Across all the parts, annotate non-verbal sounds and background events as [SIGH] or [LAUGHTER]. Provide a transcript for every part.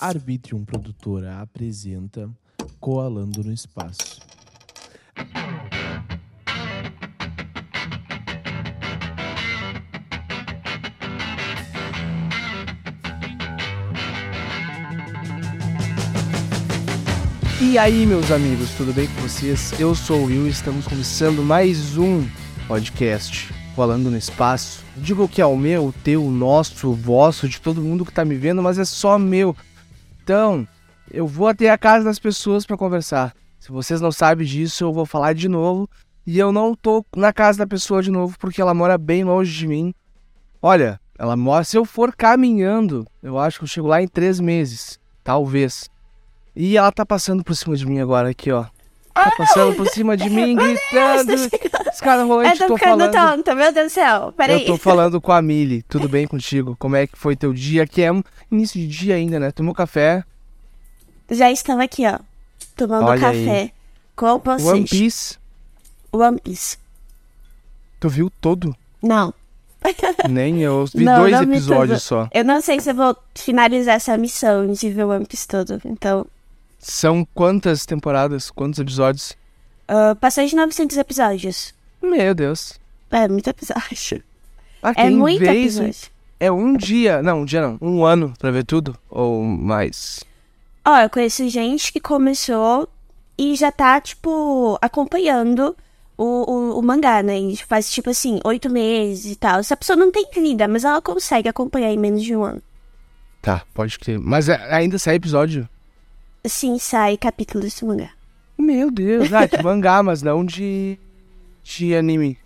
Arbitrium Produtora apresenta Coalando no Espaço. E aí, meus amigos, tudo bem com vocês? Eu sou o Will e estamos começando mais um podcast Coalando no Espaço. Digo que é o meu, o teu, o nosso, o vosso, de todo mundo que tá me vendo, mas é só meu. Então, eu vou até a casa das pessoas para conversar. Se vocês não sabem disso, eu vou falar de novo. E eu não tô na casa da pessoa de novo porque ela mora bem longe de mim. Olha, ela mora. Se eu for caminhando, eu acho que eu chego lá em três meses. Talvez. E ela tá passando por cima de mim agora, aqui, ó. Tá passando por cima de mim, gritando. Os caras rolante, Eu tô tô ficando falando. tonta, meu Deus do céu. Peraí. Eu tô falando com a Mili. Tudo bem contigo? Como é que foi teu dia? Que é um início de dia ainda, né? Tomou café? Já estamos aqui, ó. Tomando Olha café com vocês. One Piece. One Piece. Tu viu todo? Não. Nem eu. Vi Não, dois não episódios só. Eu não sei se eu vou finalizar essa missão de ver o One Piece todo. Então, São quantas temporadas? Quantos episódios? uh, passou de 900 episódios. Meu Deus. É muito episódio. Ah, É muito vez- episódio. É um dia. Não, um dia não. Um ano pra ver tudo? Ou mais? Ó, eu conheço gente que começou e já tá, tipo, acompanhando o, o, o mangá, né? E faz, tipo assim, oito meses e tal. Essa pessoa não tem vida, mas ela consegue acompanhar em menos de um ano. Tá, pode crer. Mas é- ainda sai episódio? Sim, sai capítulo desse mangá. Meu Deus. Ah, de mangá, [LAUGHS] mas não de. de anime.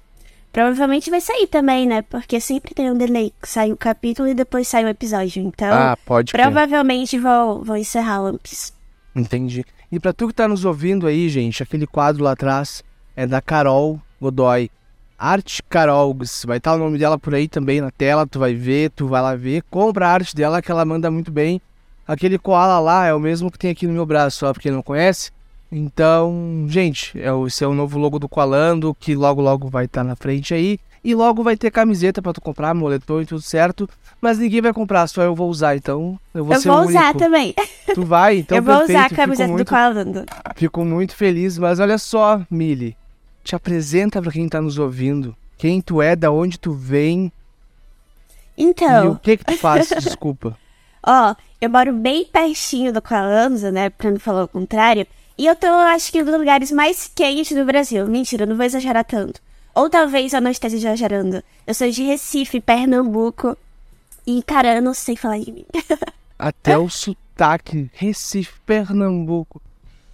Provavelmente vai sair também, né? Porque sempre tem um delay. Sai o capítulo e depois sai o episódio. Então, ah, pode provavelmente vão, vão encerrar One Piece. Entendi. E pra tu que tá nos ouvindo aí, gente, aquele quadro lá atrás é da Carol Godoy. Arte Carol, vai estar o nome dela por aí também na tela, tu vai ver, tu vai lá ver, compra a arte dela que ela manda muito bem. Aquele koala lá é o mesmo que tem aqui no meu braço, só pra quem não conhece. Então, gente, é esse é o novo logo do Koalando, que logo logo vai estar na frente aí. E logo vai ter camiseta pra tu comprar, moletom e tudo certo. Mas ninguém vai comprar, só eu vou usar, então eu vou eu ser vou o usar único. também. Tu vai, [LAUGHS] então eu vou perfeito. usar a camiseta muito do Koalando. Fico muito feliz, mas olha só, Mili. Te apresenta pra quem tá nos ouvindo. Quem tu é, da onde tu vem e o Então, que que tu faz, [LAUGHS] desculpa. Ó, eu moro bem pertinho do Koalanza, né? Pra não falar o contrário. E eu tô, acho que, um dos lugares mais quentes do Brasil. Mentira, eu não vou exagerar tanto. Ou talvez eu não esteja exagerando. Eu sou de Recife, Pernambuco. E, cara, eu não sei falar de mim. [LAUGHS] Até o sotaque, Recife, Pernambuco.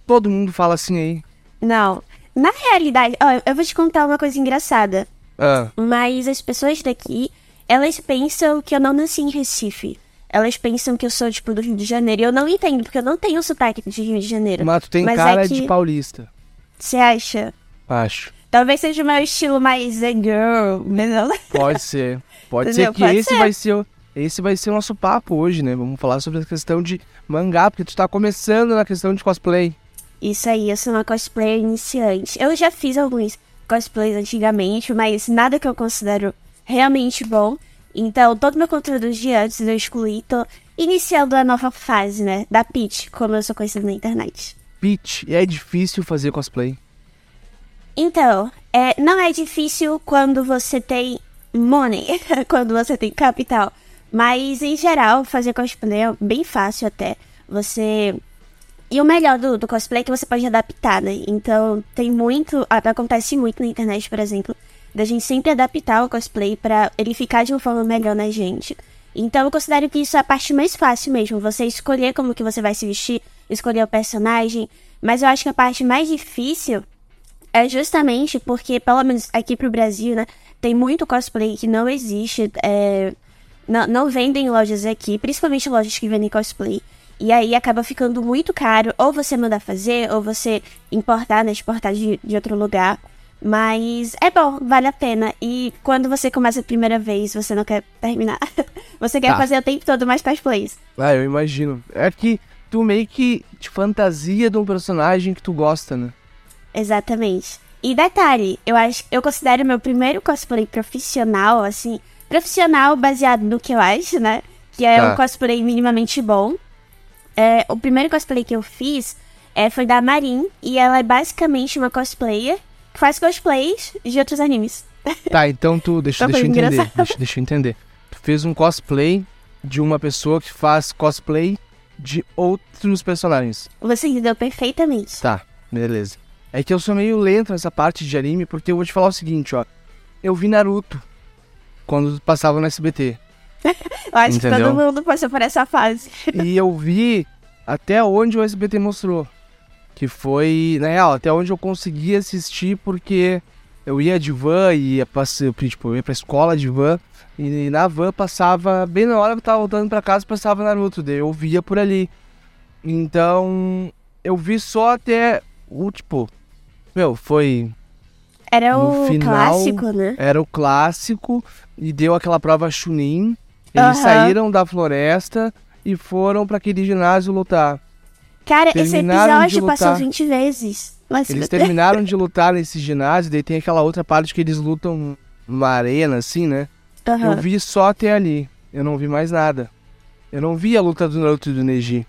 Todo mundo fala assim aí. Não. Na realidade, ó, eu vou te contar uma coisa engraçada. Ah, Mas as pessoas daqui, elas pensam que eu não nasci em Recife. Elas pensam que eu sou, tipo, do Rio de Janeiro. E eu não entendo, porque eu não tenho sotaque de Rio de Janeiro. mas tu tem Mas cara é que- de paulista, Você acha? acho. Talvez seja o meu estilo mais the girl, não. Pode ser. Pode Entendeu? ser que Pode esse ser. vai ser o... Esse vai ser o nosso papo hoje, né? Vamos falar sobre a questão de mangá, porque tu tá começando na questão de cosplay. Isso aí, eu sou uma cosplayer iniciante. Eu já fiz alguns cosplays antigamente, mas nada que eu considero realmente bom. Então, todo meu conteúdo de antes eu excluí. Tô iniciando a nova fase, né? Da Peach, como eu sou conhecida na internet. Peach, é difícil fazer cosplay. Então, é, não é difícil quando você tem money, [LAUGHS] quando você tem capital. Mas, em geral, fazer cosplay é bem fácil até. Você. E o melhor do, do cosplay é que você pode adaptar, né? Então, tem muito. Acontece muito na internet, por exemplo, da gente sempre adaptar o cosplay pra ele ficar de uma forma melhor na gente. Então, eu considero que isso é a parte mais fácil mesmo. Você escolher como que você vai se vestir, escolher o personagem. Mas eu acho que a parte mais difícil é justamente porque, pelo menos aqui pro Brasil, né? Tem muito cosplay que não existe. é, não, não vendem em lojas aqui, principalmente lojas que vendem cosplay. E aí acaba ficando muito caro, ou você mandar fazer, ou você importar, né? Exportar de, de outro lugar. Mas é bom, vale a pena. E quando você começa a primeira vez, você não quer terminar. [LAUGHS] você quer Tá. fazer o tempo todo mais cosplays. Ah, eu imagino. É que tu meio que te fantasia de um personagem que tu gosta, né? Exatamente. E detalhe, eu acho, eu considero meu primeiro cosplay profissional, assim, profissional baseado no que eu acho, né? Que é Tá. um cosplay minimamente bom. É, o primeiro cosplay que eu fiz é, foi da Marin, e ela é basicamente uma cosplayer que faz cosplays de outros animes. Tá, então tu. Deixa, Tá, deixa eu entender. Deixa, deixa eu entender. Tu fez um cosplay de uma pessoa que faz cosplay de outros personagens. Você entendeu perfeitamente. Tá, beleza. É que eu sou meio lento nessa parte de anime, porque eu vou te falar o seguinte, ó. Eu vi Naruto quando passava no SBT. [LAUGHS] Eu acho que Entendeu? todo mundo passou por essa fase. e eu vi até onde o SBT mostrou. Que foi, na real, até onde eu consegui assistir, porque eu ia de van e ia, tipo, eu ia pra escola de van. E na van passava, bem na hora que eu tava voltando pra casa, passava Naruto. Daí eu via por ali. Então, eu vi só até o, tipo, meu, foi Era o final- clássico, né? era o clássico e deu aquela prova Chunin. Eles Aham. saíram da floresta e foram pra aquele ginásio lutar. Cara, esse terminaram de episódio passou lutar. 20 vezes. Mas Eles [LAUGHS] terminaram de lutar nesse ginásio, daí tem aquela outra parte que eles lutam numa arena, assim, né? Aham. Eu vi só até ali. Eu não vi mais nada. Eu não vi a luta do Naruto e do Neji.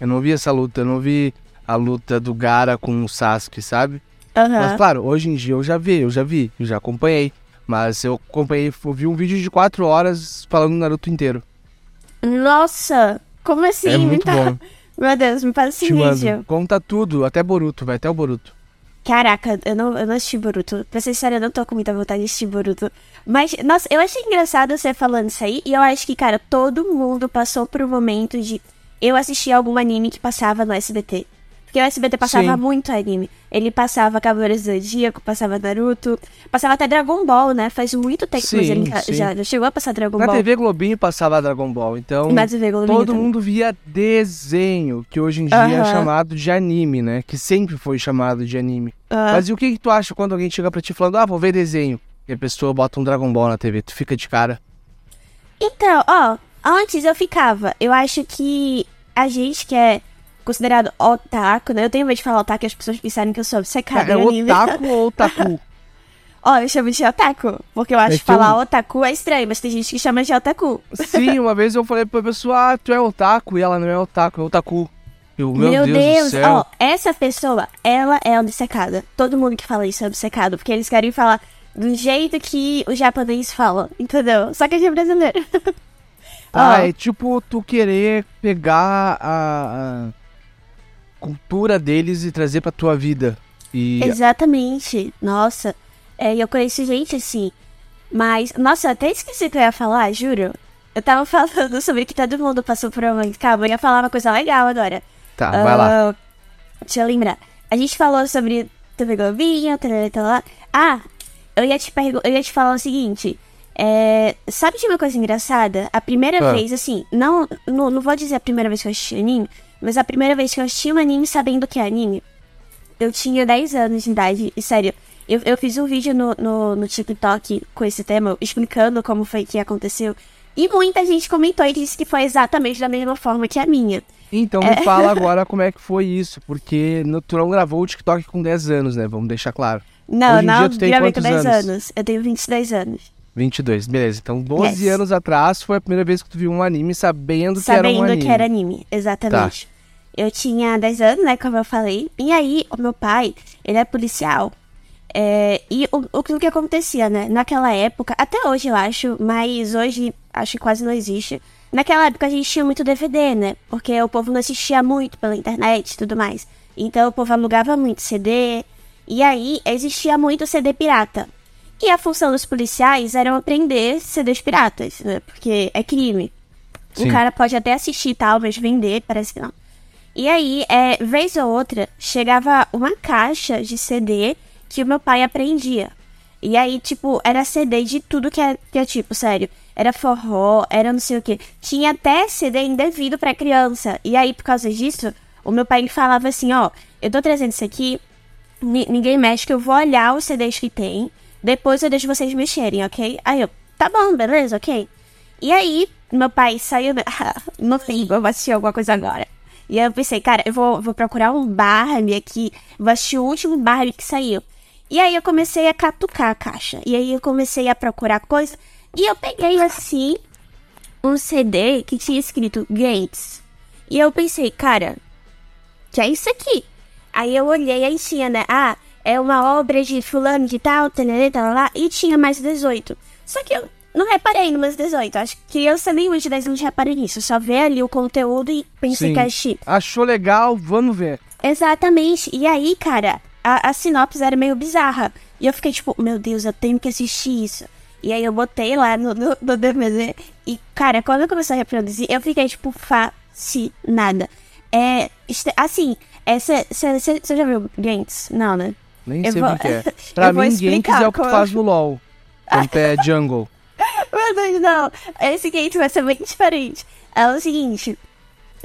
Eu não vi essa luta. Eu não vi a luta do Gara com o Sasuke, sabe? Mas Aham. claro, hoje em dia eu já vi, eu já vi, eu já acompanhei. Mas eu acompanhei, eu vi um vídeo de 4 horas falando do Naruto inteiro. Nossa, como assim? é muito tá- bom. [LAUGHS] Meu Deus, me passa esse vídeo. Conta tudo, até Boruto, vai até o Boruto. Caraca, eu não, eu não assisti Boruto. Pra ser sincera, eu não tô com muita vontade de assistir Boruto. Mas, nossa, eu achei engraçado você falando isso aí. E eu acho que, cara, todo mundo passou por um momento de eu assistir algum anime que passava no SBT. Porque o SBT passava Sim. muito anime. Ele passava Cavaleiros do Zodíaco, passava Naruto, passava até Dragon Ball, né? Faz muito tempo que ele sim. já, já chegou a passar Dragon Na Ball. TV Globinho passava Dragon Ball, então todo também. mundo via desenho, que hoje em dia é Aham. chamado de anime, né? Que sempre foi chamado de anime. Ah. Mas e o que, que tu acha quando alguém chega pra ti falando, ah, vou ver desenho? E a pessoa bota um Dragon Ball na TV, tu fica de cara. Então, ó, antes eu ficava. Eu acho que a gente que é considerado otaku, né? Eu tenho medo de falar otaku e as pessoas pensarem que eu sou obcecada é anime. otaku ou otaku? [LAUGHS] Ó, eu chamo de otaku. Porque eu acho É que falar eu- otaku é estranho, mas tem gente que chama de otaku. Sim, [LAUGHS] uma vez eu falei pra pessoa, ah, tu é otaku, e ela não é otaku, é otaku. Eu, meu, Deus, do céu. ó, essa pessoa, ela é obcecada. Todo mundo que fala isso é obcecado, porque eles querem falar do jeito que o japonês fala, entendeu? Só que a gente é brasileiro. Ah, [LAUGHS] Ó. é tipo tu querer pegar a, a cultura deles e trazer pra tua vida. E Exatamente. Nossa. É, eu conheço gente assim. Mas, nossa, eu até esqueci que eu ia falar, juro. Eu tava [LAUGHS] falando sobre que todo mundo passou por uma. Calma, eu ia falar uma coisa legal agora. tá, vai lá. Ah, Deixa eu lembrar. A gente falou sobre TV Globinho, tarará, tarará. Ah, eu ia te eu ia te falar o seguinte. É, sabe de uma coisa engraçada? A primeira Ah. vez, assim, não, não, não vou dizer a primeira vez que eu assisti anime, mas a primeira vez que eu assisti um anime sabendo que é anime, eu tinha 10 anos de idade, e sério, eu, eu fiz um vídeo no, no, no TikTok com esse tema, explicando como foi que aconteceu, e muita gente comentou e disse que foi exatamente da mesma forma que a minha. Então me fala [LAUGHS] agora como é que foi isso, porque no- tu não gravou o TikTok com 10 anos, né? Vamos deixar claro. Não, Hoje em não, dia tu tem gravei com quantos 10 anos? anos. Eu tenho 22 anos. 22, beleza. Então 12 Yes. anos atrás foi a primeira vez que tu viu um anime sabendo, que era um Sabendo anime. Tá. que era anime, exatamente. Eu tinha 10 anos, né, como eu falei. E aí, o meu pai, ele é policial. É, e o, o, que- o que acontecia, né? Naquela época, até hoje eu acho, mas hoje acho que quase não existe. Naquela época a gente tinha muito DVD, né? Porque o povo não assistia muito pela internet e tudo mais. Então o povo alugava muito CD. E aí existia muito CD pirata. E a função dos policiais era prender CDs piratas, né? Porque é crime. Sim. O cara pode até assistir e tal, mas vender, parece que não. E aí, é, vez ou outra, chegava uma caixa de CD que o meu pai aprendia. E aí, tipo, era CD de tudo que é, que é tipo, sério. Era forró, era não sei o que. Tinha até CD indevido pra criança. E aí, por causa disso, o meu pai falava assim, ó, eu tô trazendo isso aqui, ni- ninguém mexe, que eu vou olhar os CDs que tem. Depois eu deixo vocês mexerem, ok? Aí eu, tá bom, beleza, ok. E aí, meu pai saiu. [LAUGHS] não sei, eu vou assistir alguma coisa agora. E eu pensei, cara, eu vou, vou procurar um Barbie aqui. Vou assistir o último Barbie que saiu. E aí eu comecei a catucar a caixa. E aí eu comecei a procurar coisa. E eu peguei assim um CD que tinha escrito Gates. E eu pensei, cara, que é isso aqui? Aí eu olhei aí tinha, né? Ah, é uma obra de fulano de tal, tal, tal, lá, e tinha mais 18. Só que eu não reparei no mais 18. Acho que criança nenhuma de 10 anos repara nisso. Só vê ali o conteúdo e pensa Sim. que é. Achou legal, vamos ver. Exatamente. E aí, cara, a, a sinopse era meio bizarra. E eu fiquei tipo, meu Deus, eu tenho que assistir isso. E aí eu botei lá no, no, no DVD. E, cara, quando eu comecei a reproduzir, eu fiquei, tipo, fascinada. É. Assim, você já viu Gantz? Não, né? Nem Eu sei vou- o que é. [LAUGHS] Pra mim, explicar é o que faz no LoL. Quando [LAUGHS] é jungle. Deus, não. Esse Gantz vai ser bem diferente. É o seguinte.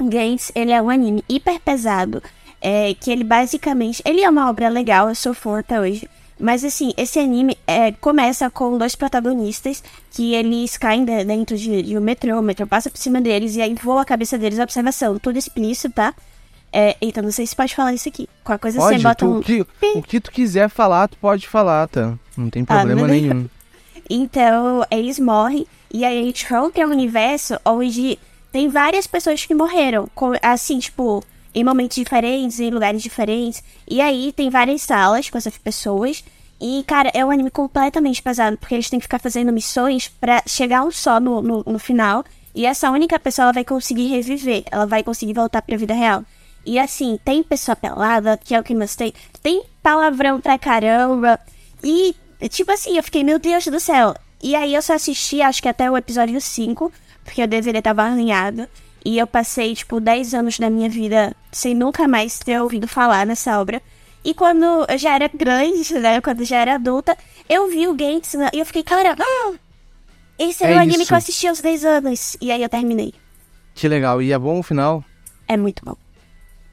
Gantz, ele é um anime hiper pesado. É, que ele basicamente... Ele é uma obra legal, eu sou fã até hoje. Mas assim, esse anime é, começa com dois protagonistas que eles caem de- dentro de, de um metrô, o metrô passa por cima deles e aí voa a cabeça deles a observação. Tudo explícito, tá? É, então não sei se pode falar isso aqui. Qualquer coisa Pode, você bota tu- um... o, que, o que tu quiser falar, tu pode falar, tá? Não tem Ah, problema beleza. nenhum. Então, eles morrem e aí a gente rompe um universo onde tem várias pessoas que morreram, assim, tipo, em momentos diferentes, em lugares diferentes. E aí tem várias salas com essas pessoas. E, cara, é um anime completamente pesado, porque eles têm que ficar fazendo missões pra chegar um só no, no, no final. E essa única pessoa ela vai conseguir reviver, ela vai conseguir voltar pra vida real. E assim, tem pessoa pelada, que é o que tem. Tem palavrão pra caramba. E, tipo assim, eu fiquei, meu Deus do céu. E aí eu só assisti, acho que até o episódio 5, porque o DVD tava alinhado. E eu passei, tipo, 10 anos da minha vida sem nunca mais ter ouvido falar nessa obra. E quando eu já era grande, né? Quando eu já era adulta, eu vi o Gantz né, e eu fiquei, cara, ah, esse era É o anime isso. que eu assisti aos 10 anos. E aí eu terminei. Que legal. E é bom o final? É muito bom.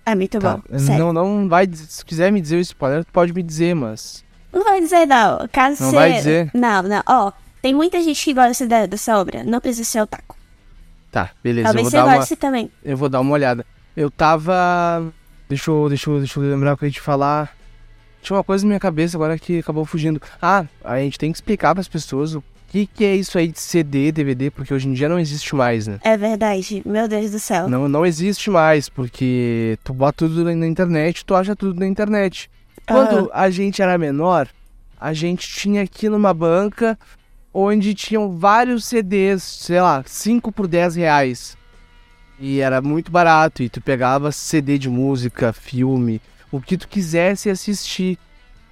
É muito Tá. bom. Sério. Não, não vai. Se quiser me dizer o spoiler, tu pode me dizer, mas. Não vai dizer, não. Caso Não você... vai dizer? Não, não. Ó, tem muita gente que gosta da- dessa obra. Não precisa ser otaku. Tá, beleza. Talvez você dar uma, goste também. eu vou dar uma olhada. Eu tava. Deixa eu, deixa eu, deixa eu lembrar o que eu ia te falar. Tinha uma coisa na minha cabeça agora que acabou fugindo. Ah, a gente tem que explicar pras pessoas o que, que é isso aí de CD, DVD, porque hoje em dia não existe mais, né? É verdade. Meu Deus do céu. Não, não existe mais, porque tu bota tudo na internet, tu acha tudo na internet. Quando a gente era menor, a gente tinha aqui numa banca onde tinham vários CDs, sei lá, 5 por 10 reais. E era muito barato, e tu pegava CD de música, filme, o que tu quisesse assistir.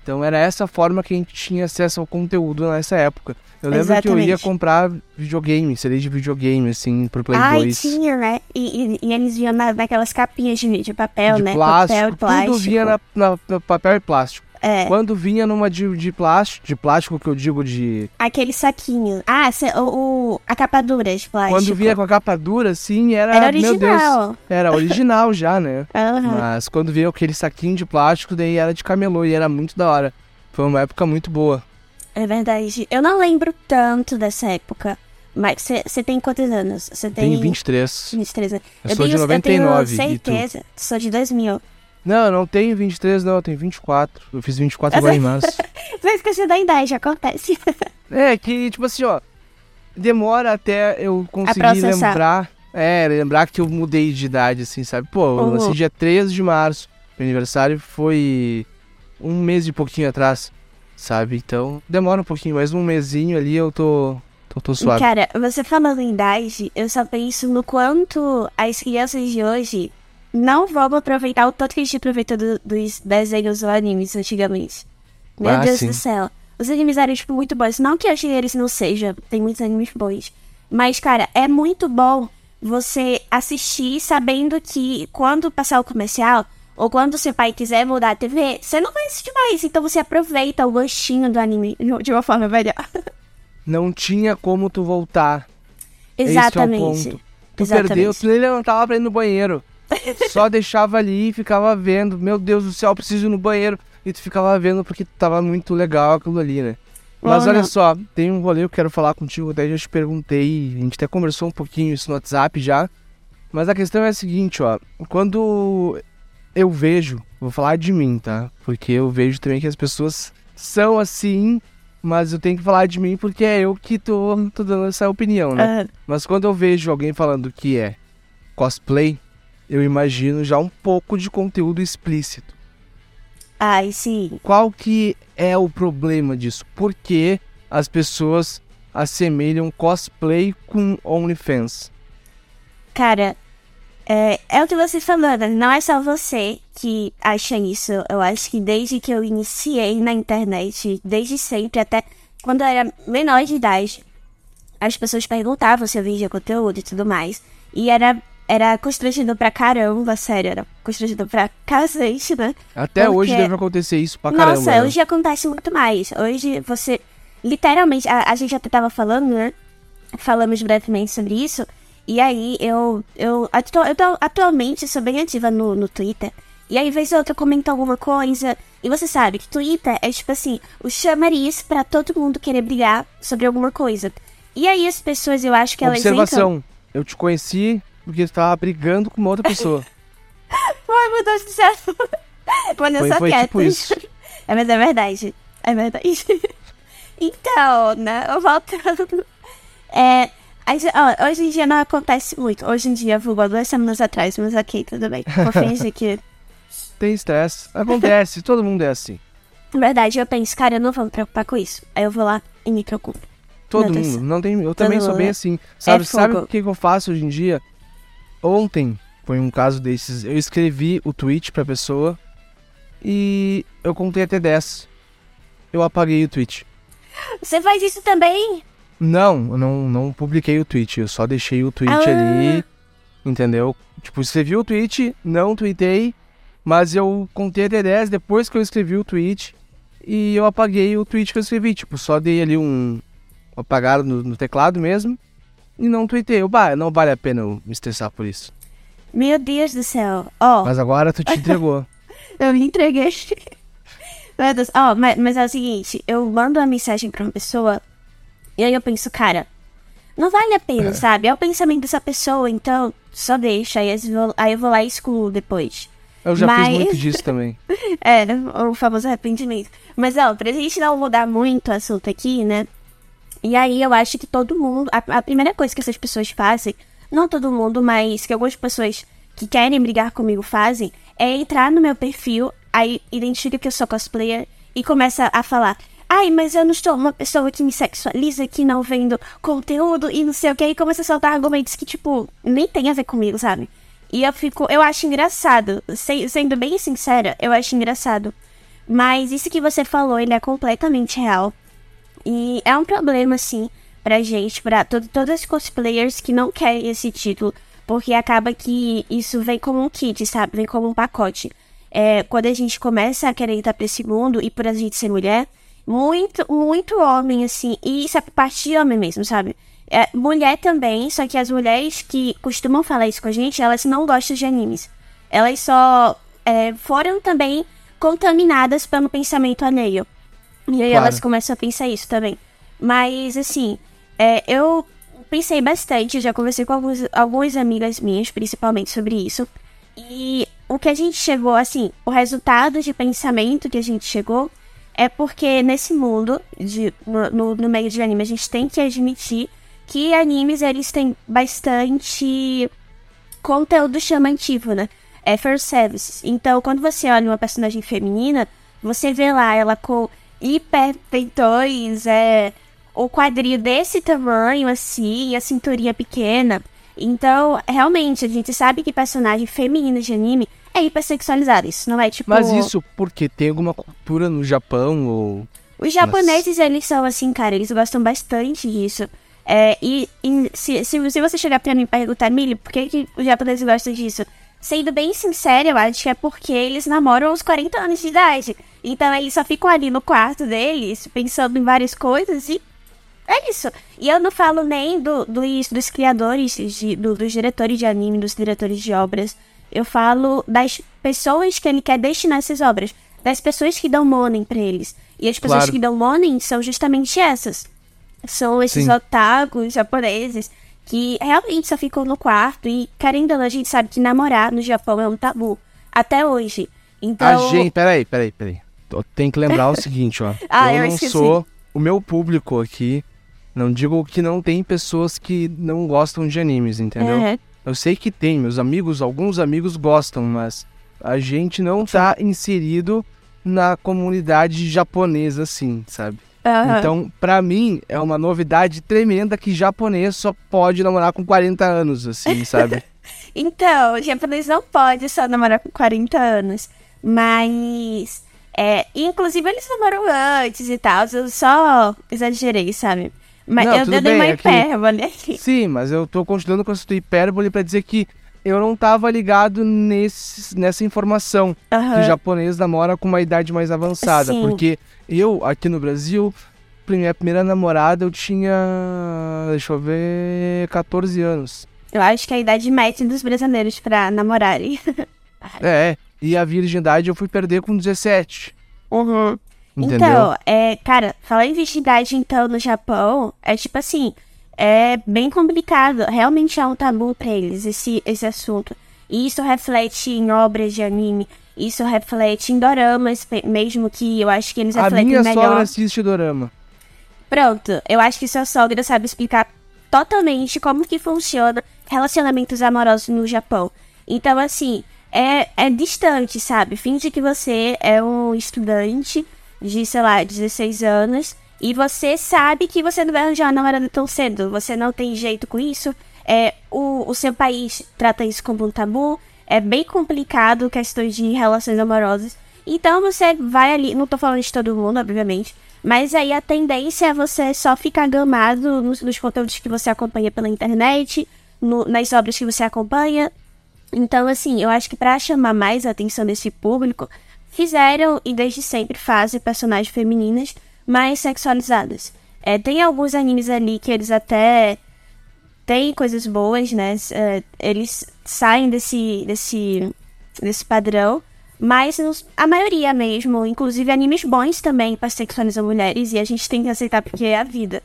Então era essa forma que a gente tinha acesso ao conteúdo nessa época. Eu lembro que eu ia Exatamente. comprar videogame, CD de videogame, assim, pro Play Ai, 2. tinha, né? E, e, e eles vinham na, naquelas capinhas de, de papel, de né? plástico, papel e plástico. tudo vinha na, na- no papel e plástico. É, Quando vinha numa de, de plástico, de plástico que eu digo de... aquele saquinho. Ah, o, o, a capa dura de plástico. Quando vinha com a capa dura, assim, era, Era meu Deus, original. era original já, né? [LAUGHS] Aham. Mas quando vinha aquele saquinho de plástico, daí era de camelô e era muito da hora. Foi uma época muito boa. É verdade. Eu não lembro tanto dessa época. Mas você tem quantos anos? Você tem... Tem 23. 23 anos. Eu sou de tenho, 99, Eu tenho e certeza. Sou de 2000. Não, eu não tenho 23 não, eu tenho 24. Eu fiz 24 agora em [LAUGHS] março. Você esqueceu da idade, acontece. [LAUGHS] É, que tipo assim, ó. Demora até eu conseguir lembrar. É, lembrar que eu mudei de idade, assim, sabe? Pô, eu Uhum. nasci dia 13 de março. Meu aniversário foi um mês e pouquinho atrás, sabe? Então demora um pouquinho, mas um mesinho ali eu tô. tô, tô suave. Cara, você falando em idade, eu só penso no quanto as crianças de hoje não vão aproveitar o tanto que a gente aproveitou do- dos desenhos ou animes antigamente. Meu Ah, Deus sim. do céu. Os animes eram, tipo, muito bons. Não que hoje eles não sejam, tem muitos animes bons. Mas, cara, é muito bom você assistir sabendo que quando passar o comercial, ou quando seu pai quiser mudar a TV, você não vai assistir mais. Então você aproveita o gostinho do anime de uma forma melhor. [LAUGHS] Não tinha como tu voltar. Exatamente. Esse é o ponto. Tu Exatamente. perdeu, tu nem levantava pra ir no banheiro. [LAUGHS] Só deixava ali e ficava vendo. Meu Deus do céu, preciso ir no banheiro. E tu ficava vendo porque tava muito legal aquilo ali, né? Mas Uhum. olha só, tem um rolê que eu quero falar contigo, até já te perguntei, a gente até conversou um pouquinho isso no WhatsApp já. Mas a questão é a seguinte, ó, quando eu vejo, vou falar de mim, tá? Porque eu vejo também que as pessoas são assim, mas eu tenho que falar de mim porque é eu que tô, tô dando essa opinião, né? Ah, Mas quando eu vejo alguém falando que é cosplay, eu imagino já um pouco de conteúdo explícito. Ai, sim. Qual que é o problema disso? Por que as pessoas assemelham cosplay com OnlyFans? Cara, é, é o que você falou, né? não é só você que acha isso. Eu acho que desde que eu iniciei na internet, desde sempre, até quando eu era menor de idade, as pessoas perguntavam se eu vendia conteúdo e tudo mais. E era, era constrangido pra caramba, sério, era constrangido pra cacete, né? Até Porque... hoje deve acontecer isso pra caramba. Nossa, né? hoje acontece muito mais. Hoje você, literalmente, a, a gente até tava falando, né? Falamos brevemente sobre isso. E aí eu, eu, atu, eu tô, atualmente sou bem ativa no, no Twitter. E aí, vez ou outra, eu comento alguma coisa. E você sabe que Twitter é tipo assim, o chamariz para todo mundo querer brigar sobre alguma coisa. E aí as pessoas, eu acho que elas Observação, eu te conheci porque você tava brigando com uma outra pessoa. [LAUGHS] Foi, Deus do céu. Olha foi, foi tipo isso. [LAUGHS] É, mas é verdade. É verdade. [LAUGHS] então, né, eu voltando. É, ó, hoje em dia não acontece muito. Hoje em dia, vulgo duas semanas atrás, mas ok, tudo bem. Vou fingir que... Tem estresse. Acontece, todo mundo é assim. Verdade, eu penso, cara, eu não vou me preocupar com isso. Aí eu vou lá e me preocupo. Todo mundo. Não tem, eu todo também sou bem assim. Sabe, é sabe o que eu faço hoje em dia? Ontem foi um caso desses. Eu escrevi o tweet pra pessoa e eu contei até 10. Eu apaguei o tweet. Você faz isso também? Não, eu não, não publiquei o tweet. Eu só deixei o tweet ah. ali. Entendeu? Tipo, escrevi o tweet, não tweetei, mas eu contei até 10 depois que eu escrevi o tweet. E eu apaguei o tweet que eu escrevi. Tipo, só dei ali um, apagado no, no teclado mesmo. E não tuitei. Eu, bah, não vale a pena eu me estressar por isso. Meu Deus do céu. Ó. Oh. Mas agora tu te entregou. [LAUGHS] eu me entreguei. [LAUGHS] Meu Deus. Ó, oh, mas, mas é o seguinte, eu mando uma mensagem pra uma pessoa e aí eu penso, cara, não vale a pena, é. sabe? É o pensamento dessa pessoa, então só deixa. Aí eu vou, aí eu vou lá e excluo depois. Eu já Mas... fiz muito disso também. [LAUGHS] é, o famoso arrependimento. Mas, ó, pra gente não mudar muito o assunto aqui, né? E aí eu acho que todo mundo. A, a, primeira coisa que essas pessoas fazem, não todo mundo, mas que algumas pessoas que querem brigar comigo fazem, é entrar no meu perfil, aí identifica que eu sou cosplayer e começa a falar. Ai, mas eu não estou uma pessoa que me sexualiza, que não vendo conteúdo e não sei o que. E começa a soltar argumentos que, tipo, nem tem a ver comigo, sabe? E eu fico. Eu acho engraçado. Se, sendo bem sincera, eu acho engraçado. Mas isso que você falou, ele é completamente real. E é um problema, assim, pra gente, pra to todos os cosplayers que não querem esse título, porque acaba que isso vem como um kit, sabe? Vem como um pacote. É, quando a gente começa a querer entrar pra esse mundo, e por a gente ser mulher, muito, muito homem, assim, e isso é parte de homem mesmo, sabe? É, mulher também, só que as mulheres que costumam falar isso com a gente, elas não gostam de animes. Elas só é, foram também contaminadas pelo pensamento alheio. E aí claro. elas começam a pensar isso também. Mas, assim, é, eu pensei bastante, já conversei com alguns, algumas amigas minhas, principalmente, sobre isso. E o que a gente chegou, assim, o resultado de pensamento que a gente chegou é porque nesse mundo, de, no, no, meio de anime, a gente tem que admitir que animes, eles têm bastante conteúdo chamativo, né? É first services. Então, quando você olha uma personagem feminina, você vê lá ela com hiper peitões, é, o quadril desse tamanho, assim, a cinturinha pequena. Então, realmente, a gente sabe que personagem feminino de anime é hipersexualizado. Isso não é tipo. Mas isso porque tem alguma cultura no Japão ou. Os japoneses, Mas... eles são assim, cara, eles gostam bastante disso. É, e, e se, se, se, você chegar pra mim e perguntar, Mili, por que, que os japoneses gostam disso? Sendo bem sincero, eu acho que é porque eles namoram aos 40 anos de idade. Então eles só ficam ali no quarto deles, pensando em várias coisas e é isso. E eu não falo nem do, dos, dos criadores, de, do, dos diretores de anime, dos diretores de obras. Eu falo das pessoas que ele quer destinar essas obras. Das pessoas que dão money pra eles. E as pessoas claro. que dão money são justamente essas. São esses Sim. otakus japoneses que realmente só ficam no quarto. E, querendo ou não, a gente sabe que namorar no Japão é um tabu. Até hoje. Então. A gente. Peraí, peraí, peraí tem que lembrar o [LAUGHS] seguinte, ó. ah, eu, eu não esqueci. sou o meu público aqui. Não digo que não tem pessoas que não gostam de animes, entendeu? Uhum. Eu sei que tem, meus amigos, alguns amigos gostam, mas a gente não tá inserido na comunidade japonesa assim, sabe? Aham. Então, pra mim, é uma novidade tremenda que japonês só pode namorar com 40 anos, assim, [LAUGHS] sabe? Então, japonês não pode só namorar com 40 anos. Mas. É, inclusive, eles namoram antes e tal. Eu só exagerei, sabe? Mas Não, eu dei bem, uma é que- hipérbole aqui. Sim, mas eu tô continuando com essa tua hipérbole pra dizer que eu não tava ligado nesse, nessa informação que Aham. o japonês namora com uma idade mais avançada. Sim. Porque eu, aqui no Brasil, minha primeira namorada, eu tinha. Deixa eu ver. 14 anos. Eu acho que é a idade média dos brasileiros pra namorarem. [LAUGHS] É, e a virgindade eu fui perder com 17. Uhum. Entendeu? Então, é, cara, falar em virgindade, então, no Japão, é tipo assim, é bem complicado. Realmente é um tabu pra eles, esse, esse assunto. E isso reflete em obras de anime, isso reflete em doramas, mesmo que eu acho que eles a refletem minha melhor. sogra assiste dorama. Pronto, eu acho que sua sogra sabe explicar totalmente como que funciona relacionamentos amorosos no Japão. Então, assim, é, é distante, sabe? Finge que você é um estudante de, sei lá, 16 anos e você sabe que você não vai arranjar namorada tão cedo. Você não tem jeito com isso. É, o, o seu país trata isso como um tabu. É bem complicado questões de relações amorosas. Então você vai ali, não tô falando de todo mundo, obviamente, mas aí a tendência é você só ficar gamado nos, nos conteúdos que você acompanha pela internet, no- nas obras que você acompanha. Então, assim, eu acho que pra chamar mais a atenção desse público, fizeram e desde sempre fazem personagens femininas mais sexualizadas. É, tem alguns animes ali que eles até têm coisas boas, né? É, eles saem desse, desse, desse padrão. Mas a maioria mesmo, inclusive animes bons também pra sexualizar mulheres, e a gente tem que aceitar porque é a vida.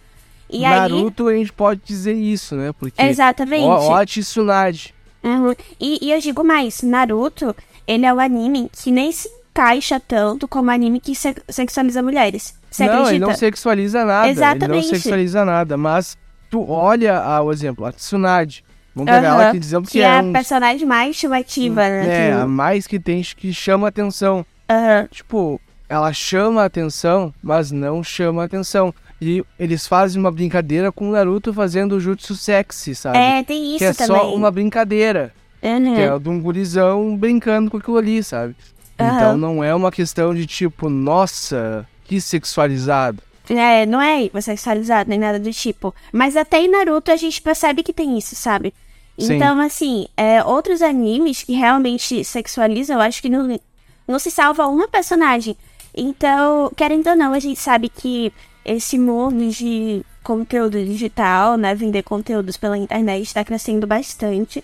E aí. Naruto a gente pode dizer isso, né? Porque. Exatamente. Ó a Tsunade. Uhum. E, e eu digo mais, Naruto, ele é um anime que nem se encaixa tanto como anime que se- sexualiza mulheres. Você não, acredita? ele não sexualiza nada. Ele Exatamente. não sexualiza nada. Mas tu olha ah, o exemplo, a Tsunade. Vamos pegar Aham. ela aqui dizendo que, Que é, é a um. personagem mais chamativa, né? É, que- a mais que tem que chama atenção. Aham. Tipo, ela chama atenção, mas não chama atenção. E eles fazem uma brincadeira com o Naruto fazendo o jutsu sexy, sabe? É, tem isso que é também. só uma brincadeira. Uhum. Que é de um gurizão brincando com aquilo ali, sabe? Aham. Então não é uma questão de tipo, nossa, que sexualizado. É, não é sexualizado nem nada do tipo. Mas até em Naruto a gente percebe que tem isso, sabe? Sim. Então, assim, é, outros animes que realmente sexualizam, eu acho que não, não se salva uma personagem. Então, querendo ou não, a gente sabe que esse mundo de conteúdo digital, né, vender conteúdos pela internet está crescendo bastante.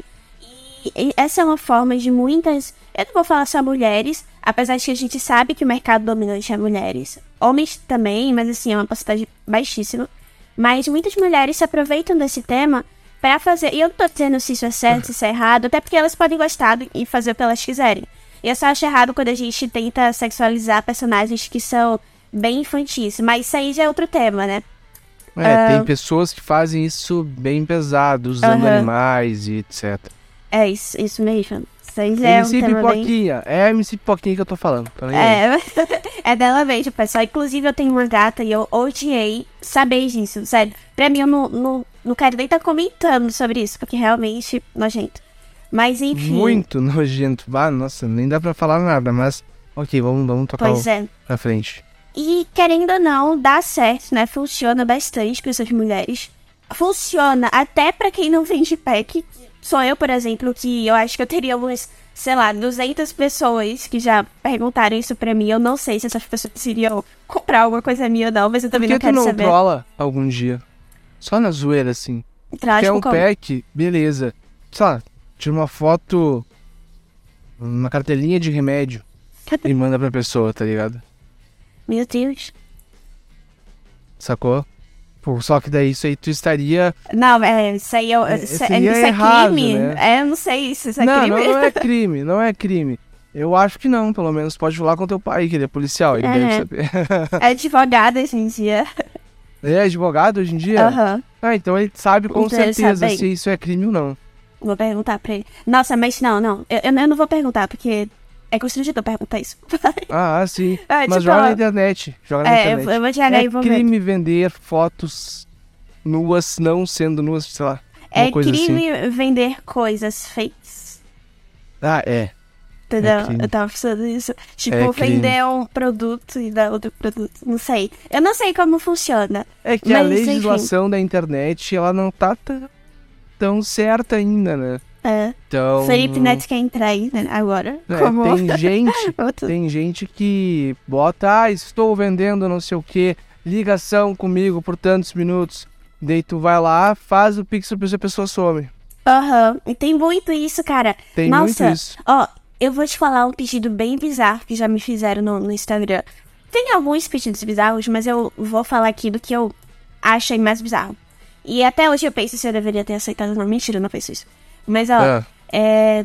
E, essa é uma forma de muitas. Eu não vou falar só mulheres, apesar de que a gente sabe que o mercado dominante é mulheres. Homens também, mas assim, é uma porcentagem baixíssima. Mas muitas mulheres se aproveitam desse tema para fazer. E eu não tô dizendo se isso é certo, se isso é errado, até porque elas podem gostar e fazer o que elas quiserem. E eu só acho errado quando a gente tenta sexualizar personagens que são bem infantis. Mas isso aí já é outro tema, né? É, Ah. tem pessoas que fazem isso bem pesado, usando animais e etc. É isso, isso mesmo. Isso aí já é um MC tema bem... Pipoquinha, é a MC Pipoquinha que eu tô falando. tá? É, [LAUGHS] é dela mesmo, pessoal. Inclusive, eu tenho uma gata e eu odiei saber disso, sério. Pra mim, eu não, não, não quero nem estar comentando sobre isso, porque realmente nojento. Mas enfim. Muito nojento. Ah, nossa, nem dá pra falar nada, mas. Ok, vamos, vamos tocar Pois é. pra frente. E querendo ou não, dá certo, né? Funciona bastante para essas mulheres. Funciona até pra quem não vende pack. Sou eu, por exemplo, que eu acho que eu teria umas, sei lá, 200 pessoas que já perguntaram isso pra mim. Eu não sei se essas pessoas iriam comprar alguma coisa minha ou não, mas eu Por também que não tu quero não saber. trola algum dia? Só na zoeira, assim. Trágico Quer um como? pack? Beleza. Sei lá, tira uma foto. Uma cartelinha de remédio. [LAUGHS] e manda pra pessoa, tá ligado? Meu Deus. Sacou? Pô, só que daí isso aí tu estaria. Não, é, isso aí, eu, É, isso, seria isso é errado, crime? né? É, eu não sei isso, isso é não, crime. não, não é [LAUGHS] crime, não é crime. Eu acho que não, pelo menos pode falar com teu pai, que ele é policial, ele É. deve saber. [LAUGHS] É advogado hoje em dia. é advogado hoje em dia? Aham. Ah, então ele sabe com Então certeza se isso é crime ou não. Vou perguntar pra ele. Nossa, mas não, não. Eu, eu não vou perguntar, porque é constrangedor perguntar isso. [LAUGHS] Ah, sim. É, Mas tipo, joga ó, na internet. Joga na É, internet. eu vou jogar é e vou ver. crime vender fotos nuas, não sendo nuas, sei lá. É coisa assim. crime vender coisas fakes. Ah, é. Entendeu? É crime. eu tava pensando nisso. Tipo, É crime. vender um produto e dar outro produto. Não sei. Eu não sei como funciona. É que a Mas, enfim. legislação da internet, ela não tá tão certa ainda, né? É. Então... Felipe Neto quer entrar aí né, agora. é, como Tem gente, [LAUGHS] tem gente que bota, ah, estou vendendo não sei o que, ligação comigo por tantos minutos. Daí tu vai lá, faz o pix pra pessoa, a pessoa some. Aham. E tem muito isso, cara. Tem Nossa, muito isso. ó, eu vou te falar um pedido bem bizarro que já me fizeram no, no Instagram. Tem alguns pedidos bizarros, mas eu vou falar aqui do que eu achei mais bizarro. E até hoje eu penso se eu deveria ter aceitado. Não, mentira, eu não penso isso. Mas, ó, Ah. é.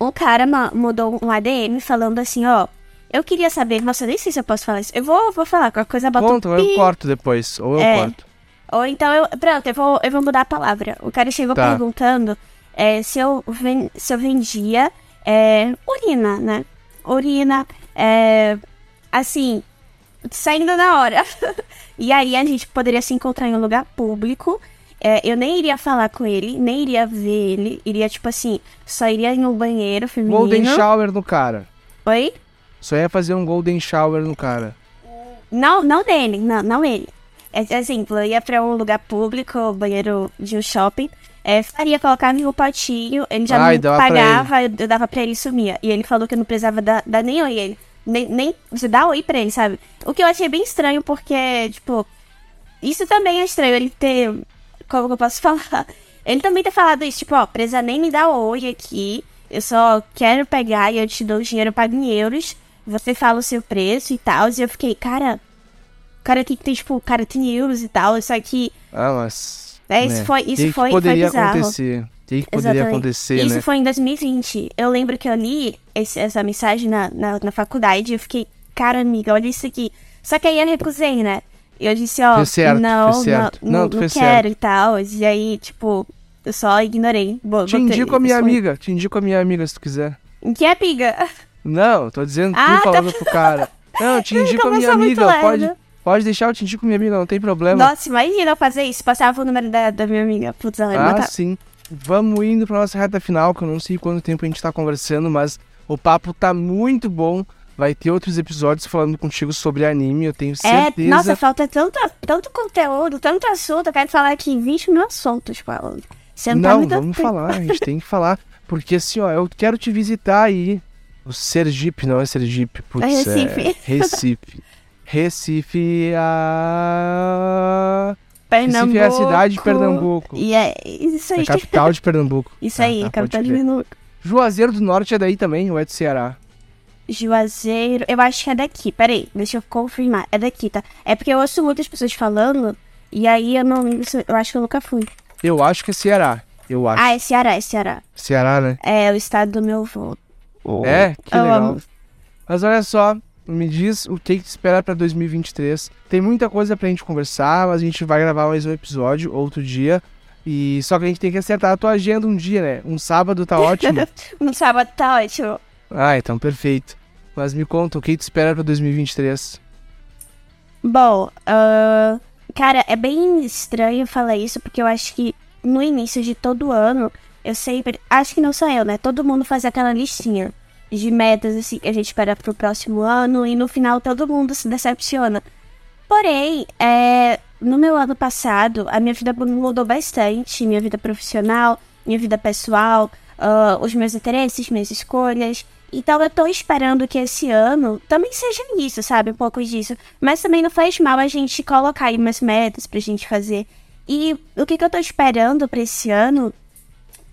Um cara mandou um ADM falando assim, ó. Eu queria saber, nossa, eu nem sei se eu posso falar isso. Eu vou, vou falar, qualquer coisa bota Conta, um eu pi. corto depois, ou eu É. corto. Ou então eu. Pronto, eu vou, eu vou mudar a palavra. O cara chegou Tá. perguntando é, se, eu ven- se eu vendia é, urina, né? Urina, é, assim, saindo na hora. [LAUGHS] e aí a gente poderia se encontrar em um lugar público. É, eu nem iria falar com ele, nem iria ver ele. Iria, tipo assim, só iria um banheiro feminino. Golden shower no cara. Oi? Só ia fazer um golden shower no cara. Não, não dele, não, não ele. É, exemplo, eu ia pra um lugar público, banheiro de um shopping, é, faria, colocava em um potinho, ele já e me pagava, eu, eu dava pra ele e sumia. E ele falou que eu não precisava dar, dar nem oi a ele. Nem, nem você dá oi pra ele, sabe? O que eu achei bem estranho, porque, tipo, isso também é estranho, ele ter. Como que eu posso [LAUGHS] falar? Ele também ter falado isso, tipo, ó, precisa nem me dar oi aqui. Eu só quero pegar e eu te dou o dinheiro, eu pago em euros. Você fala o seu preço e tal. E eu fiquei, cara. O cara aqui que tem, tipo, cara tem euros e tal. Isso aqui. Ah, mas... É, isso né, foi- isso que que foi- foi poderia bizarro. acontecer? O que, que poderia Exatamente. acontecer, Isso né? foi em 2020. Eu lembro que eu li esse- essa mensagem na, na, na faculdade e eu fiquei, cara, amiga, olha isso aqui. Só que aí eu recusei, né? E eu disse, ó, Fez certo, não, fez certo. não, Não, não, tu não quero e tal. E aí, tipo, eu só ignorei. Bo- Te indico a minha amiga, te indico a minha amiga se tu quiser. Que amiga? Não, tô dizendo Ah, tu tá. falando pro cara. Não, eu te [LAUGHS] indico a minha amiga, pode, pode deixar, eu te indico minha amiga, não tem problema. Nossa, imagina eu fazer isso. Passava o número da, da minha amiga. Putz, ela ia Ah, matar. sim. Vamos indo pra nossa reta final, que eu não sei quanto tempo a gente tá conversando, mas o papo tá muito bom. Vai ter outros episódios falando contigo sobre anime, eu tenho É, certeza. nossa, falta tanto, tanto conteúdo, tanto assunto. Eu quero falar aqui 20 mil assuntos, Paulo. Você não, tá Não, dando vamos tempo. falar, a gente [LAUGHS] tem que falar. Porque assim, ó, eu quero te visitar aí. O Sergipe, não é Sergipe, putz, É Recife. Recife. [LAUGHS] Recife, a... Pernambuco. Recife é a cidade de Pernambuco. E é isso É aí. a capital de [LAUGHS] Pernambuco. Isso Tá, aí, tá, capital de. Pernambuco. Juazeiro do Norte é daí também, ou é do Ceará? Juazeiro, eu acho que é daqui. Peraí, deixa eu confirmar. É daqui, tá? É porque eu ouço muitas pessoas falando, e aí eu não lembro se. Eu acho que eu nunca fui. Eu acho que é Ceará. Eu acho. Ah, é Ceará, é Ceará. Ceará, né? É o estado do meu avô. É, que Eu legal. amo. Mas olha só, me diz o que que te espera pra 2023. Tem muita coisa pra gente conversar, mas a gente vai gravar mais um episódio outro dia. E só que a gente tem que acertar a tua agenda um dia, né? Um sábado tá [LAUGHS] ótimo. No sábado tá ótimo. Ah, então perfeito. Mas me conta, o que te espera pra 2023? Bom, ahn, cara, é bem estranho falar isso, porque eu acho que no início de todo ano, eu sempre. Acho que não sou eu, né? Todo mundo faz aquela listinha de metas, assim, que a gente espera pro próximo ano, e no final todo mundo se decepciona. Porém, é, no meu ano passado, a minha vida mudou bastante, minha vida profissional, minha vida pessoal, ah, os meus interesses, minhas escolhas. Então eu tô esperando que esse ano também seja isso, sabe? Um pouco disso. Mas também não faz mal a gente colocar aí umas metas pra gente fazer. E o que, que eu tô esperando pra esse ano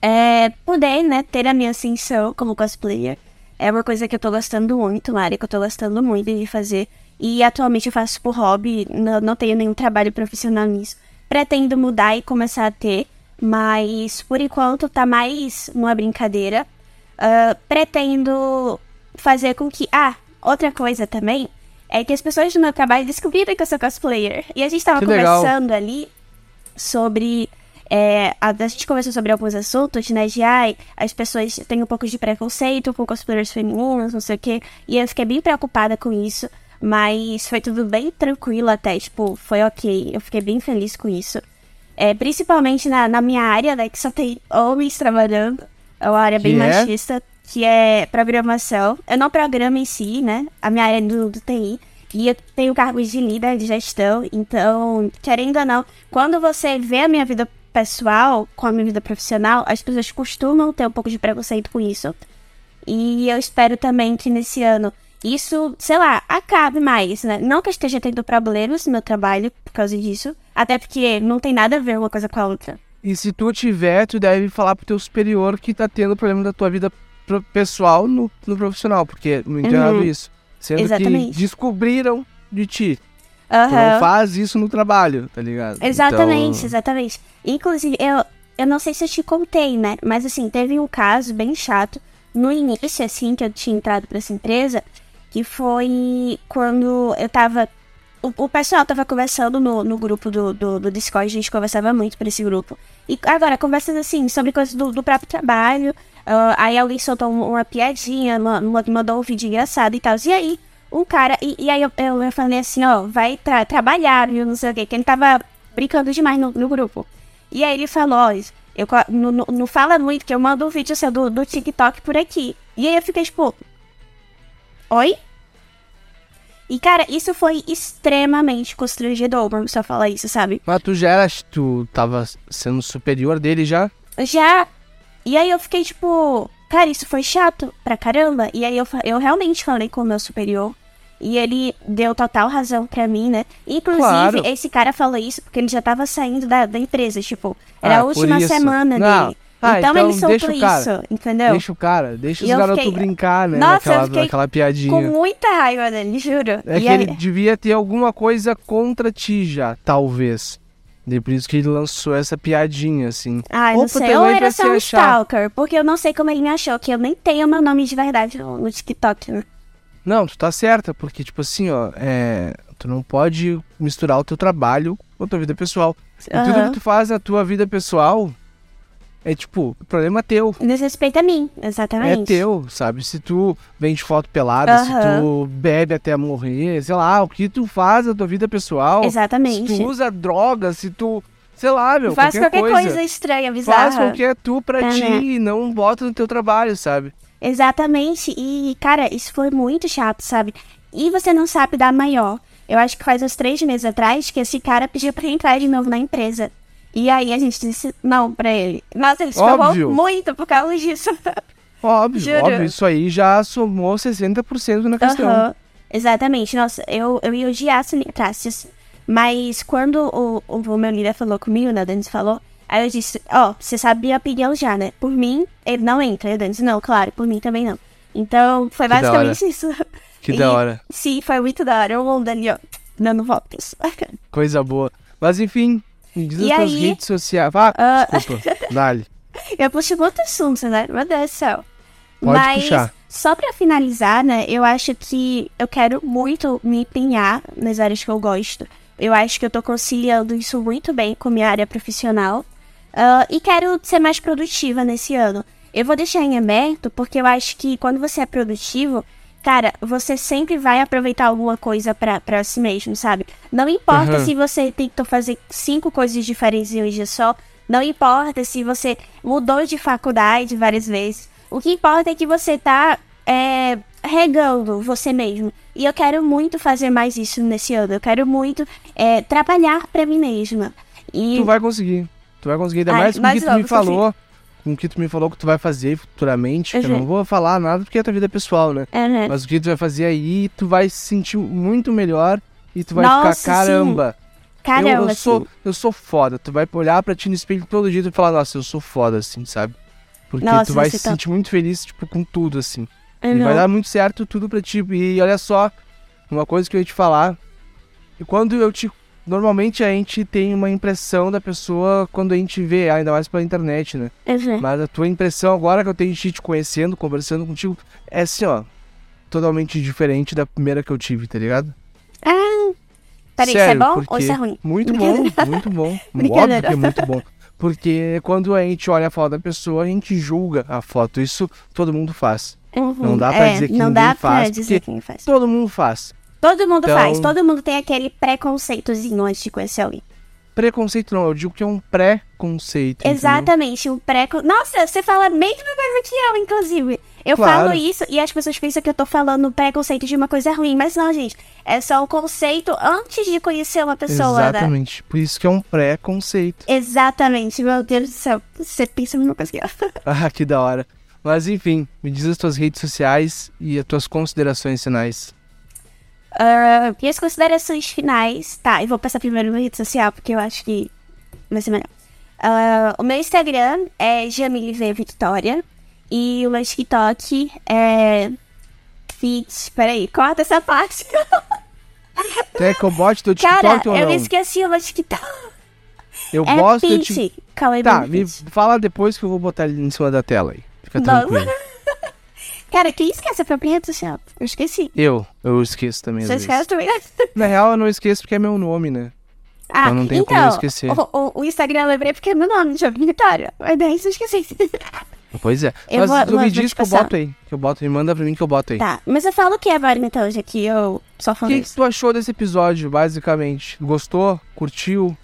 é poder, né, ter a minha ascensão como cosplayer. É uma coisa que eu tô gostando muito, área que eu tô gostando muito de fazer. E atualmente eu faço por hobby, não, não tenho nenhum trabalho profissional nisso. Pretendo mudar e começar a ter, mas por enquanto tá mais uma brincadeira. Ah, pretendo fazer com que. Ah, outra coisa também é que as pessoas do meu trabalho descobriram que eu sou cosplayer. E a gente tava Que legal. conversando ali sobre é, a, a gente conversou sobre alguns assuntos, né? De ai, as pessoas têm um pouco de preconceito com cosplayers femininos, não sei o quê. E eu fiquei bem preocupada com isso. Mas foi tudo bem tranquilo até, tipo, foi ok. Eu fiquei bem feliz com isso. É, principalmente na, na minha área, né? Que só tem homens trabalhando. É uma área bem Que é? machista, que é programação. Eu não programo em si, né? A minha área é do, do TI. E eu tenho cargos de líder de gestão. Então, querendo ou não, quando você vê a minha vida pessoal com a minha vida profissional, as pessoas costumam ter um pouco de preconceito com isso. E eu espero também que nesse ano isso, sei lá, acabe mais, né? Não que eu esteja tendo problemas no meu trabalho por causa disso, até porque não tem nada a ver uma coisa com a outra. E se tu tiver, tu deve falar pro teu superior que tá tendo problema da tua vida pessoal no, no profissional, porque não Uhum. entendo isso. Sendo Exatamente. que descobriram de ti. Tu não faz isso no trabalho, tá ligado? Exatamente, Então, exatamente. Inclusive, eu, eu não sei se eu te contei, né? Mas assim, teve um caso bem chato no início, assim, que eu tinha entrado pra essa empresa, que foi quando eu tava. O, o pessoal tava conversando no, no grupo do, do, do Discord, a gente conversava muito por esse grupo. E agora, conversas assim, sobre coisas do, do próprio trabalho. ah, aí alguém soltou um- uma piadinha, ma- ma- mandou um vídeo engraçado e tal. E aí, um cara. E, e aí eu, eu, falei assim, ó, vai tra- trabalhar, viu? Não sei o quê. Que ele tava brincando demais no, no grupo. E aí ele falou, ó, eu, não, não, fala muito que eu mando um vídeo seu do, do TikTok por aqui. E aí eu fiquei tipo. Oi? E cara, isso foi extremamente constrangedor pra pessoa falar isso, sabe? Mas tu já era, tu tava sendo superior dele já? Já. E aí eu fiquei tipo, cara, isso foi chato pra caramba. E aí eu, eu realmente falei com o meu superior. E ele deu total razão pra mim, né? Inclusive, Claro. esse cara falou isso porque ele já tava saindo da, da empresa. Tipo, era Ah, a última semana Não. dele. Ah, então, então ele soltou deixa o cara. isso, entendeu? Deixa o cara, deixa E os eu garotos fiquei- brincar, né? Nossa, eu naquela, fiquei naquela Com piadinha. muita raiva dele, juro. É E que aí- ele devia ter alguma coisa contra ti já, talvez. E por isso que ele lançou essa piadinha, assim. Ou não sei. Ou era só um stalker. Porque eu não sei como ele me achou, que eu nem tenho meu nome de verdade no, TikTok, né? Não, tu tá certa, porque, tipo assim, ó, é... tu não pode misturar o teu trabalho com a tua vida pessoal. E tudo que tu faz na tua vida pessoal é, tipo, problema teu. Desrespeita a mim, exatamente. É teu, sabe? Se tu vende foto pelada, se Aham. tu bebe até morrer, sei lá, o que tu faz na tua vida pessoal. Exatamente. Se tu usa droga, se tu, sei lá, meu, Faz qualquer, qualquer coisa. estranha, bizarra. Faz qualquer tu pra É, ti né? e não bota no teu trabalho, sabe? Exatamente. E, cara, isso foi muito chato, sabe? E você não sabe dar maior. Eu acho que faz uns três meses atrás que esse cara pediu pra entrar de novo na empresa. E aí a gente disse não pra ele. Nossa, ele se ferrou muito por causa disso. [LAUGHS] Óbvio, Juro. óbvio, isso aí já somou 60% na questão. Exatamente. Nossa, eu, eu ia odiar se ele entrasse. assim. Mas quando o, o, meu líder falou comigo, né, o Denis falou, aí eu disse, ó, você sabe a opinião já, né? Por mim, ele não entra. E o Denis, não, claro, por mim também não. Então, foi Que basicamente isso. Que [LAUGHS] E- da hora, Sim, foi muito da hora. O mundo ali, ó, dando voltas. [LAUGHS] coisa boa. Mas enfim, me diz E as aí? redes sociais. Ah, Ah. desculpa, [LAUGHS] dale. Eu puxei muito assunto, né? Meu Deus do céu. Pode Mas, puxar. só pra finalizar, né? Eu acho que eu quero muito me empenhar nas áreas que eu gosto. Eu acho que eu tô conciliando isso muito bem com minha área profissional. Ah, e quero ser mais produtiva nesse ano. Eu vou deixar em aberto porque eu acho que quando você é produtivo, cara, você sempre vai aproveitar alguma coisa pra, pra si mesmo, sabe? Não importa Aham. se você tentou fazer cinco coisas diferentes em um dia só. Não importa se você mudou de faculdade várias vezes. O que importa é que você tá é, regando você mesmo. E eu quero muito fazer mais isso nesse ano. Eu quero muito é, trabalhar pra mim mesma. E Tu vai conseguir. Tu vai conseguir, ainda Ai, mais o que tu me Sofia. Com o que tu me falou que tu vai fazer futuramente. Que eu Uhum. não vou falar nada porque é tua vida pessoal, né? né? Mas o que tu vai fazer aí, tu vai se sentir muito melhor e tu vai Nossa, ficar, caramba. Caramba, eu, eu assim. sou, eu sou foda. Tu vai olhar pra ti no espelho todo dia e falar, nossa, eu sou foda, assim, sabe? Porque Nossa, tu vai se tá- sentir muito feliz, tipo, com tudo, assim. E vai dar muito certo tudo pra ti. E olha só, uma coisa que eu ia te falar. E quando eu te. Normalmente a gente tem uma impressão da pessoa quando a gente vê, ainda mais pela internet, né? Uhum. Mas a tua impressão agora que eu tenho de te conhecendo, conversando contigo, é assim, ó. Totalmente diferente da primeira que eu tive, tá ligado? Ah, peraí, isso é Sério, bom ou isso é ruim? Muito bom, muito bom. [LAUGHS] Óbvio que é muito bom. Porque quando a gente olha a foto da pessoa, a gente julga a foto. Isso todo mundo faz. Uhum, Não dá pra é, dizer que Não ninguém dá pra faz, dizer porque quem faz. Todo mundo faz. Todo mundo Então- faz. Todo mundo tem aquele preconceitozinho antes de conhecer alguém. Preconceito não, eu digo que é um pré-conceito. entendeu? Exatamente, um pré... Nossa, você fala a mesma coisa que eu, inclusive. Eu Claro. falo isso e as pessoas pensam que eu tô falando preconceito de uma coisa ruim. Mas não, gente. É só um conceito antes de conhecer uma pessoa, né? Exatamente. Por isso que é um pré-conceito. Exatamente, meu Deus do céu. Você pensa a mesma coisa que eu. [LAUGHS] Ah, que da hora. Mas enfim, me diz as tuas redes sociais e as tuas considerações finais. Ah, e as considerações finais. Tá, eu vou passar primeiro na rede social, porque eu acho que vai ser melhor. Ah, o meu Instagram é Jamile V Victoria. E o meu TikTok é. Fit. Peraí, corta essa parte. [LAUGHS] Quer que eu bote teu Cara, TikTok ou eu não? esqueci o meu TikTok. Eu É boto TikTok. Fit. Calma aí, Tá, me fala depois que eu vou botar ele em cima da tela aí. Fica tranquilo. Cara, quem esquece a própria rede social? Eu esqueci. Eu, eu esqueço também Você esquece também? [LAUGHS] Na real, eu não esqueço porque é meu nome, né? Ah, Eu não tenho como então, esquecer. O, o, o Instagram eu lembrei porque é meu nome, Jamile Victoria. Mas daí eu esqueci. [LAUGHS] Pois é. Eu Mas vou- tu me diz que eu boto aí. Que eu boto, me manda pra mim que eu boto aí. Tá, mas eu falo o que agora então, já que eu só O falo que, que isso. tu achou desse episódio, basicamente? Gostou? Curtiu?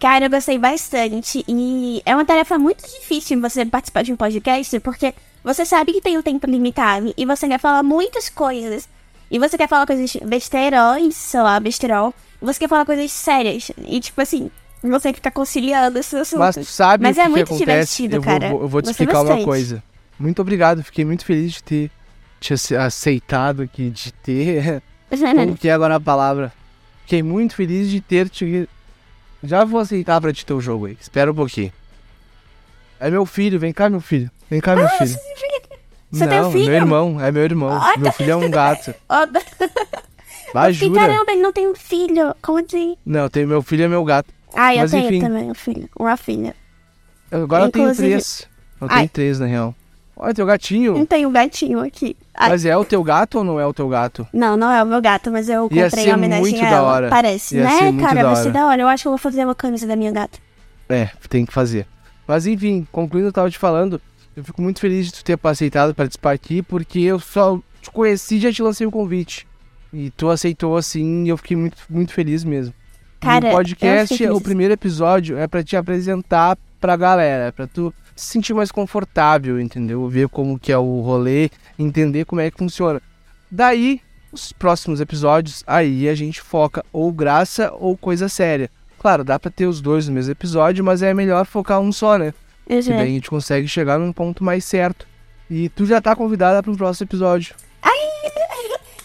Cara, eu gostei bastante. E é uma tarefa muito difícil você participar de um podcast, porque você sabe que tem um tempo limitado e você quer falar muitas coisas. E você quer falar coisas besteirões, sei lá, besterol. Você quer falar coisas sérias. E tipo assim, você fica conciliando esses assuntos. Mas tu sabe Mas o é que, que muito acontece? divertido, eu cara. vou- eu vou te Gostei explicar uma bastante. coisa. Muito obrigado, fiquei muito feliz de ter te ace- aceitado aqui, de ter. [LAUGHS] Como que é agora a palavra? Fiquei muito feliz de ter te. Já vou aceitar pra te ter o jogo aí. Espera um pouquinho. É meu filho, vem cá, meu filho. Vem cá, meu filho. Você Não, tem um filho? meu irmão, é meu irmão. Ah, meu filho é um gato. Ó, [LAUGHS] Vai, eu fiquei, jura? caramba, ele não tem um filho. Como assim? Não, tem, meu filho é meu gato. Ah, eu Mas, tenho enfim. também um filho. Uma filha. Agora eu tenho Inclusive- três. Eu Ai. tenho três, na real. Olha, teu gatinho. Não tem um gatinho aqui. Ai, Mas é o teu gato ou não é o teu gato? Não, não é o meu gato, mas eu Ia comprei ser em homenagem muito a da ela. hora. Parece, Ia né, ser muito cara? da Vai ser hora. da hora. Eu acho que eu vou fazer uma camisa da minha gata. É, tem que fazer. Mas enfim, concluindo o que eu tava te falando, eu fico muito feliz de tu ter aceitado participar aqui, porque eu só te conheci e já te lancei o convite. E tu aceitou assim, e eu fiquei muito, muito feliz mesmo. Cara, o eu podcast, fiquei o primeiro episódio, é pra te apresentar pra galera, é pra tu se sentir mais confortável, entendeu? Ver como que é o rolê, entender como é que funciona. Daí, os próximos episódios, aí a gente foca ou graça ou coisa séria. Claro, dá pra ter os dois no mesmo episódio, mas é melhor focar um só, né? Eu Que daí a gente consegue chegar num ponto mais certo. E tu já tá convidada para um próximo episódio.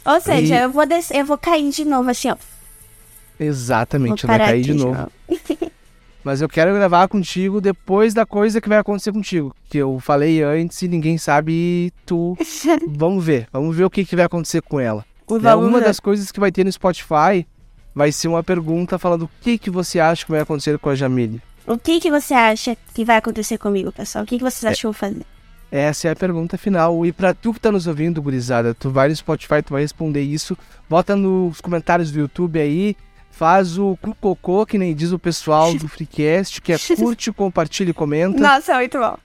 Ou seja, E- eu vou descer, eu vou cair de novo assim, ó. Vou Exatamente, vai parar cair de novo. [LAUGHS] Mas eu quero gravar contigo depois da coisa que vai acontecer contigo. Que eu falei antes e ninguém sabe e tu. [LAUGHS] vamos ver. Vamos ver o que, que vai acontecer com ela. Né, Uma das coisas que vai ter no Spotify vai ser uma pergunta falando o que, que você acha que vai acontecer com a Jamile. O que que você acha que vai acontecer comigo, pessoal? O que que É. vocês acham fazer? Essa é a pergunta final. E pra tu que tá nos ouvindo, gurizada, tu vai no Spotify, tu vai responder isso. Bota nos comentários do YouTube aí. Faz o cu cocô, que nem diz o pessoal do Freecast, que é curte, compartilha e comenta. Nossa, muito bom.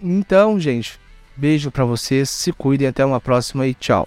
Então, gente, beijo pra vocês, se cuidem, até uma próxima e tchau.